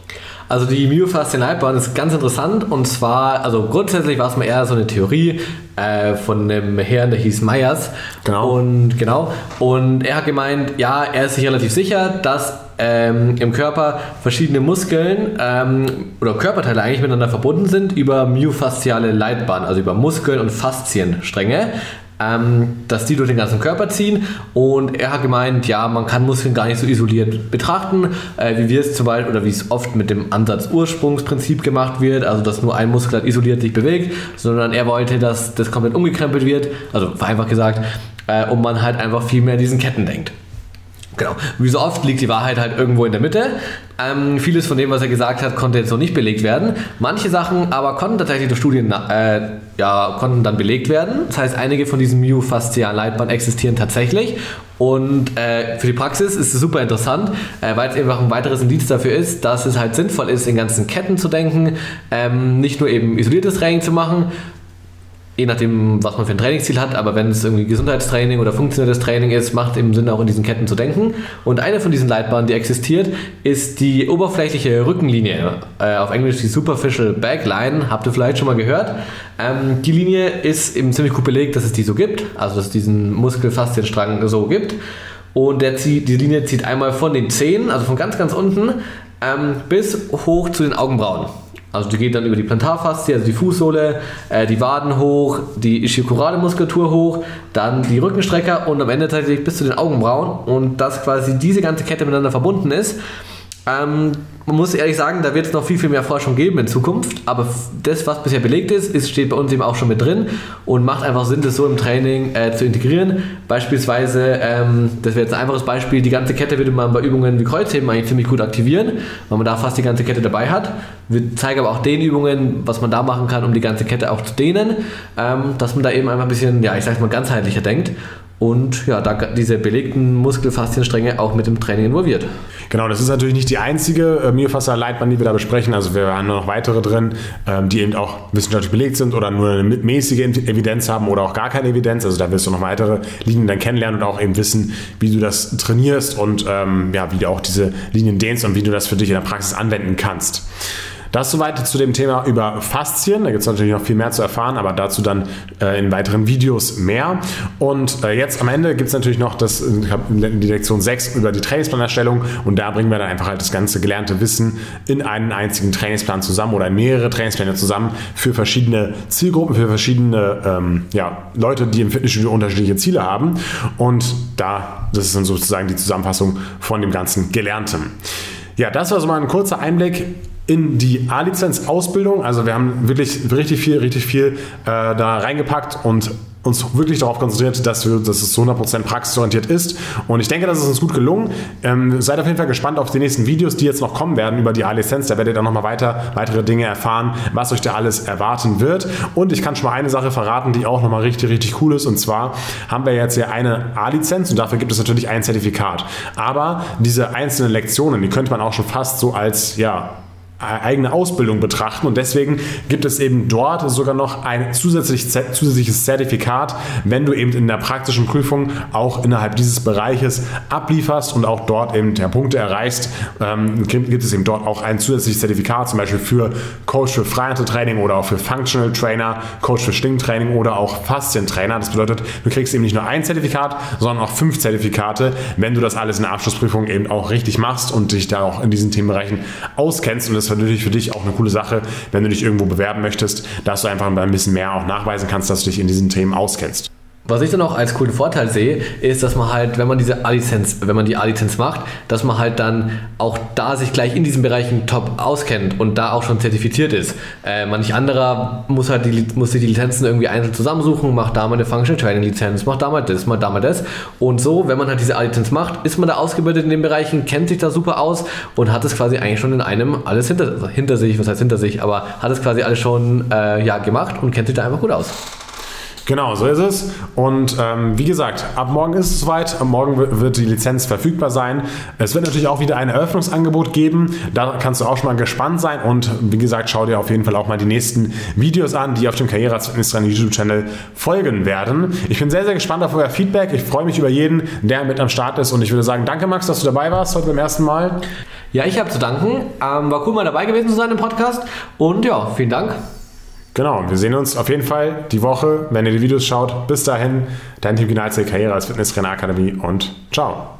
Also die Myofaszienleitbahn ist ganz interessant und zwar, also grundsätzlich war es mal eher so eine Theorie äh, von einem Herrn, der hieß Meyers. Genau. Und genau. Und er hat gemeint, ja, er ist sich relativ sicher, dass ähm, im Körper verschiedene Muskeln ähm, oder Körperteile eigentlich miteinander verbunden sind über myofasziale Leitbahn, also über Muskeln und Faszienstränge ähm, dass die durch den ganzen Körper ziehen. Und er hat gemeint, ja, man kann Muskeln gar nicht so isoliert betrachten, äh, wie wir es zum Beispiel oder wie es oft mit dem Ansatz-Ursprungsprinzip gemacht wird, also dass nur ein Muskel isoliert sich bewegt, sondern er wollte, dass das komplett umgekrempelt wird, also vereinfacht gesagt, äh, und man halt einfach viel mehr diesen Ketten denkt. Genau. Wie so oft liegt die Wahrheit halt irgendwo in der Mitte. Ähm, vieles von dem, was er gesagt hat, konnte jetzt noch nicht belegt werden. Manche Sachen aber konnten tatsächlich durch Studien äh, ja, konnten dann belegt werden. Das heißt, einige von diesen myofaszialen Leitbahnen existieren tatsächlich. Und äh, für die Praxis ist es super interessant, äh, weil es einfach ein weiteres Indiz dafür ist, dass es halt sinnvoll ist, in ganzen Ketten zu denken, ähm, nicht nur eben isoliertes Training zu machen, je nachdem, was man für ein Trainingsziel hat, aber wenn es irgendwie Gesundheitstraining oder funktionelles Training ist, macht eben Sinn, auch in diesen Ketten zu denken. Und eine von diesen Leitbahnen, die existiert, ist die oberflächliche Rückenlinie. Äh, auf Englisch die Superficial Backline, habt ihr vielleicht schon mal gehört. Ähm, die Linie ist eben ziemlich gut belegt, dass es die so gibt, also dass es diesen Muskelfaszienstrang so gibt. Und der zieht, die Linie zieht einmal von den Zehen, also von ganz, ganz unten, ähm, bis hoch zu den Augenbrauen. Also die geht dann über die Plantarfaszie, also die Fußsohle, äh, die Waden hoch, die Ischiokurale-Muskulatur hoch, dann die Rückenstrecker und am Ende tatsächlich bis zu den Augenbrauen und dass quasi diese ganze Kette miteinander verbunden ist. Ähm, man muss ehrlich sagen, da wird es noch viel, viel mehr Forschung geben in Zukunft, aber das, was bisher belegt ist, ist steht bei uns eben auch schon mit drin und macht einfach Sinn, das so im Training äh, zu integrieren. Beispielsweise, ähm, das wäre jetzt ein einfaches Beispiel, die ganze Kette würde man bei Übungen wie Kreuzheben eigentlich ziemlich gut aktivieren, weil man da fast die ganze Kette dabei hat. Wir zeigen aber auch den Übungen, was man da machen kann, um die ganze Kette auch zu dehnen, ähm, dass man da eben einfach ein bisschen, ja, ich sag's mal, ganzheitlicher denkt und ja, da diese belegten Muskelfaszienstränge auch mit dem Training involviert. Genau, das ist natürlich nicht die einzige äh, Myofaszial-Leitbahn, die wir da besprechen. Also wir haben noch weitere drin, ähm, die eben auch wissenschaftlich belegt sind oder nur eine mäßige Evidenz haben oder auch gar keine Evidenz. Also da wirst du noch weitere Linien dann kennenlernen und auch eben wissen, wie du das trainierst und ähm, ja, wie du auch diese Linien dehnst und wie du das für dich in der Praxis anwenden kannst. Das soweit zu dem Thema über Faszien. Da gibt es natürlich noch viel mehr zu erfahren, aber dazu dann äh, in weiteren Videos mehr. Und äh, jetzt am Ende gibt es natürlich noch das, die Lektion 6 über die Trainingsplanerstellung und da bringen wir dann einfach halt das ganze gelernte Wissen in einen einzigen Trainingsplan zusammen oder in mehrere Trainingspläne zusammen für verschiedene Zielgruppen, für verschiedene ähm, ja, Leute, die im Fitnessstudio unterschiedliche Ziele haben. Und da, das ist dann sozusagen die Zusammenfassung von dem ganzen Gelernten. Ja, das war so mal ein kurzer Einblick in die A-Lizenz-Ausbildung. Also wir haben wirklich richtig viel, richtig viel äh, da reingepackt und uns wirklich darauf konzentriert, dass, wir, dass es zu 100% praxisorientiert ist. Und ich denke, das ist uns gut gelungen. Ähm, seid auf jeden Fall gespannt auf die nächsten Videos, die jetzt noch kommen werden über die A-Lizenz. Da werdet ihr dann nochmal weiter, weitere Dinge erfahren, was euch da alles erwarten wird. Und ich kann schon mal eine Sache verraten, die auch nochmal richtig, richtig cool ist. Und zwar haben wir jetzt hier eine A-Lizenz und dafür gibt es natürlich ein Zertifikat. Aber diese einzelnen Lektionen, die könnte man auch schon fast so als, ja, eigene Ausbildung betrachten und deswegen gibt es eben dort sogar noch ein zusätzliches Zertifikat, wenn du eben in der praktischen Prüfung auch innerhalb dieses Bereiches ablieferst und auch dort eben der Punkte erreichst, ähm, gibt es eben dort auch ein zusätzliches Zertifikat, zum Beispiel für Coach für Freihandeltraining oder auch für Functional Trainer, Coach für Stimmtraining oder auch Faszientrainer. Das bedeutet, du kriegst eben nicht nur ein Zertifikat, sondern auch fünf Zertifikate, wenn du das alles in der Abschlussprüfung eben auch richtig machst und dich da auch in diesen Themenbereichen auskennst und das natürlich für dich auch eine coole Sache, wenn du dich irgendwo bewerben möchtest, dass du einfach ein bisschen mehr auch nachweisen kannst, dass du dich in diesen Themen auskennst. Was ich dann auch als coolen Vorteil sehe, ist, dass man halt, wenn man diese A-Lizenz, wenn man die A-Lizenz macht, dass man halt dann auch da sich gleich in diesen Bereichen top auskennt und da auch schon zertifiziert ist. Äh, manch anderer muss halt die, muss sich die Lizenzen irgendwie einzeln zusammensuchen, macht da mal eine Functional Training Lizenz, macht da mal das, macht da mal das. Und so, wenn man halt diese A-Lizenz macht, ist man da ausgebildet in den Bereichen, kennt sich da super aus und hat es quasi eigentlich schon in einem alles hinter, hinter sich, was heißt hinter sich, aber hat es quasi alles schon äh, ja, gemacht und kennt sich da einfach gut aus. Genau, so ist es. Und ähm, wie gesagt, ab morgen ist es soweit. Morgen wird die Lizenz verfügbar sein. Es wird natürlich auch wieder ein Eröffnungsangebot geben. Da kannst du auch schon mal gespannt sein. Und wie gesagt, schau dir auf jeden Fall auch mal die nächsten Videos an, die auf dem Karriere als Fitnesstrainer YouTube-Channel folgen werden. Ich bin sehr, sehr gespannt auf euer Feedback. Ich freue mich über jeden, der mit am Start ist. Und ich würde sagen, danke Max, dass du dabei warst heute beim ersten Mal. Ja, ich habe zu danken. Ähm, war cool, mal dabei gewesen zu sein im Podcast. Und ja, vielen Dank. Genau, wir sehen uns auf jeden Fall die Woche, wenn ihr die Videos schaut. Bis dahin, dein Team Gnalze Karriere als Fitnesstrainer Akademie und ciao.